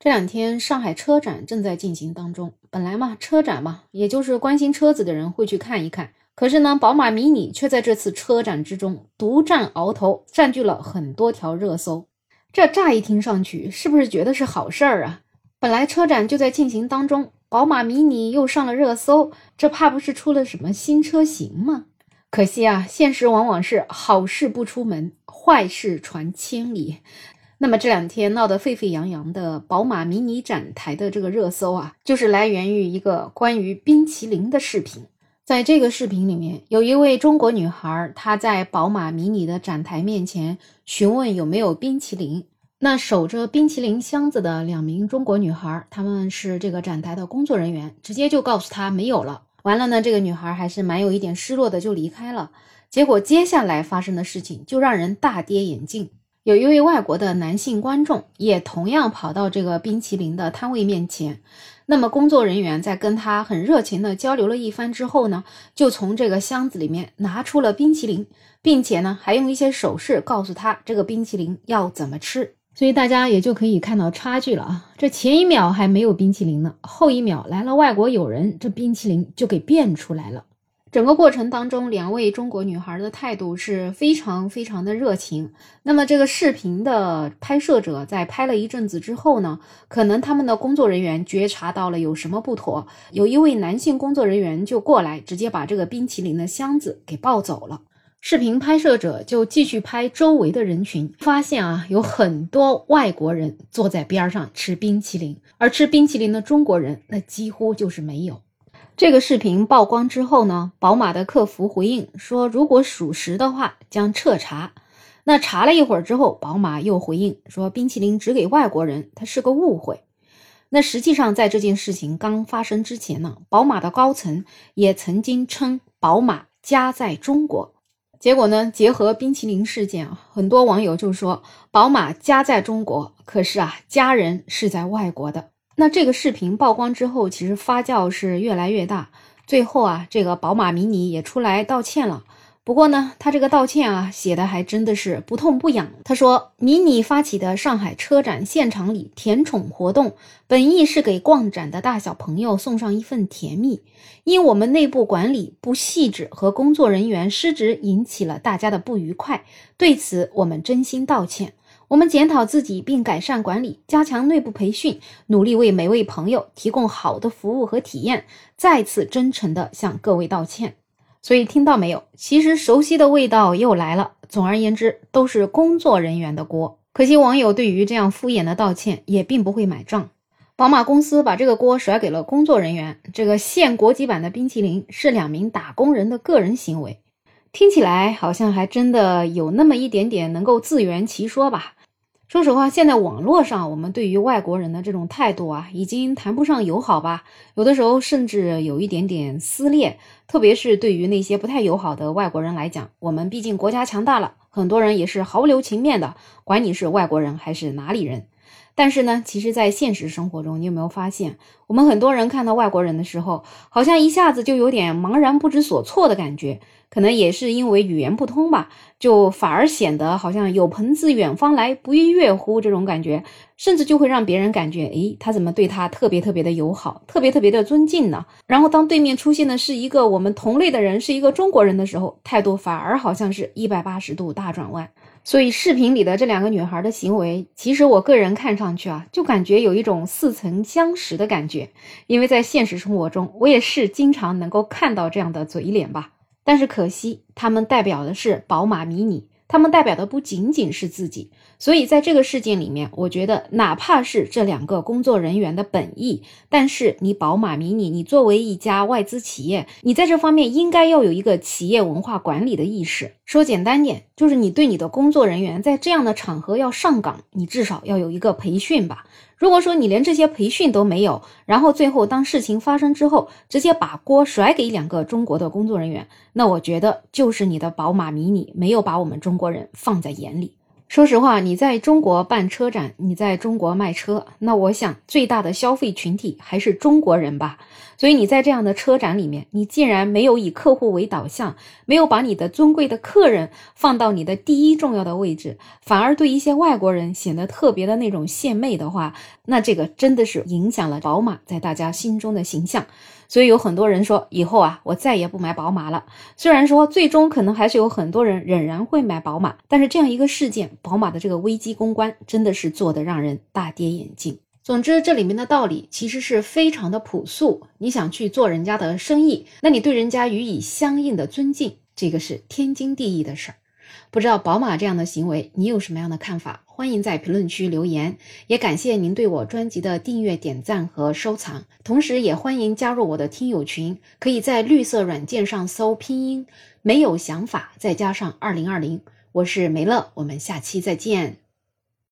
这两天上海车展正在进行当中，本来嘛，车展嘛，也就是关心车子的人会去看一看。可是呢，宝马迷你却在这次车展之中独占鳌头，占据了很多条热搜。这乍一听上去，是不是觉得是好事儿啊？本来车展就在进行当中，宝马迷你又上了热搜，这怕不是出了什么新车型吗？可惜啊，现实往往是好事不出门，坏事传千里。那么这两天闹得沸沸扬扬的宝马迷你展台的这个热搜啊，就是来源于一个关于冰淇淋的视频。在这个视频里面，有一位中国女孩，她在宝马迷你的展台面前询问有没有冰淇淋。那守着冰淇淋箱子的两名中国女孩，她们是这个展台的工作人员，直接就告诉她没有了。完了呢，这个女孩还是蛮有一点失落的，就离开了。结果接下来发生的事情就让人大跌眼镜。有一位外国的男性观众也同样跑到这个冰淇淋的摊位面前，那么工作人员在跟他很热情的交流了一番之后呢，就从这个箱子里面拿出了冰淇淋，并且呢还用一些手势告诉他这个冰淇淋要怎么吃，所以大家也就可以看到差距了啊，这前一秒还没有冰淇淋呢，后一秒来了外国友人，这冰淇淋就给变出来了。整个过程当中，两位中国女孩的态度是非常非常的热情。那么，这个视频的拍摄者在拍了一阵子之后呢，可能他们的工作人员觉察到了有什么不妥，有一位男性工作人员就过来，直接把这个冰淇淋的箱子给抱走了。视频拍摄者就继续拍周围的人群，发现啊，有很多外国人坐在边上吃冰淇淋，而吃冰淇淋的中国人那几乎就是没有。这个视频曝光之后呢，宝马的客服回应说，如果属实的话将彻查。那查了一会儿之后，宝马又回应说，冰淇淋只给外国人，它是个误会。那实际上在这件事情刚发生之前呢，宝马的高层也曾经称宝马家在中国。结果呢，结合冰淇淋事件啊，很多网友就说，宝马家在中国，可是啊，家人是在外国的。那这个视频曝光之后，其实发酵是越来越大。最后啊，这个宝马迷你也出来道歉了。不过呢，他这个道歉啊，写的还真的是不痛不痒。他说，迷你发起的上海车展现场里甜宠活动，本意是给逛展的大小朋友送上一份甜蜜。因我们内部管理不细致和工作人员失职，引起了大家的不愉快。对此，我们真心道歉。我们检讨自己，并改善管理，加强内部培训，努力为每位朋友提供好的服务和体验。再次真诚地向各位道歉。所以听到没有？其实熟悉的味道又来了。总而言之，都是工作人员的锅。可惜网友对于这样敷衍的道歉也并不会买账。宝马公司把这个锅甩给了工作人员。这个限国际版的冰淇淋是两名打工人的个人行为，听起来好像还真的有那么一点点能够自圆其说吧。说实话，现在网络上我们对于外国人的这种态度啊，已经谈不上友好吧，有的时候甚至有一点点撕裂。特别是对于那些不太友好的外国人来讲，我们毕竟国家强大了，很多人也是毫不留情面的，管你是外国人还是哪里人。但是呢，其实，在现实生活中，你有没有发现，我们很多人看到外国人的时候，好像一下子就有点茫然不知所措的感觉。可能也是因为语言不通吧，就反而显得好像有朋自远方来，不亦乐乎这种感觉，甚至就会让别人感觉，诶，他怎么对他特别特别的友好，特别特别的尊敬呢？然后当对面出现的是一个我们同类的人，是一个中国人的时候，态度反而好像是一百八十度大转弯。所以视频里的这两个女孩的行为，其实我个人看上去啊，就感觉有一种似曾相识的感觉，因为在现实生活中，我也是经常能够看到这样的嘴脸吧。但是可惜，他们代表的是宝马迷你，他们代表的不仅仅是自己。所以在这个事件里面，我觉得哪怕是这两个工作人员的本意，但是你宝马迷你，你作为一家外资企业，你在这方面应该要有一个企业文化管理的意识。说简单点，就是你对你的工作人员在这样的场合要上岗，你至少要有一个培训吧。如果说你连这些培训都没有，然后最后当事情发生之后，直接把锅甩给两个中国的工作人员，那我觉得就是你的宝马迷你没有把我们中国人放在眼里。说实话，你在中国办车展，你在中国卖车，那我想最大的消费群体还是中国人吧。所以你在这样的车展里面，你竟然没有以客户为导向，没有把你的尊贵的客人放到你的第一重要的位置，反而对一些外国人显得特别的那种献媚的话，那这个真的是影响了宝马在大家心中的形象。所以有很多人说，以后啊，我再也不买宝马了。虽然说最终可能还是有很多人仍然会买宝马，但是这样一个事件，宝马的这个危机公关真的是做得让人大跌眼镜。总之，这里面的道理其实是非常的朴素。你想去做人家的生意，那你对人家予以相应的尊敬，这个是天经地义的事儿。不知道宝马这样的行为，你有什么样的看法？欢迎在评论区留言。也感谢您对我专辑的订阅、点赞和收藏，同时也欢迎加入我的听友群，可以在绿色软件上搜拼音“没有想法”再加上二零二零，我是梅乐，我们下期再见。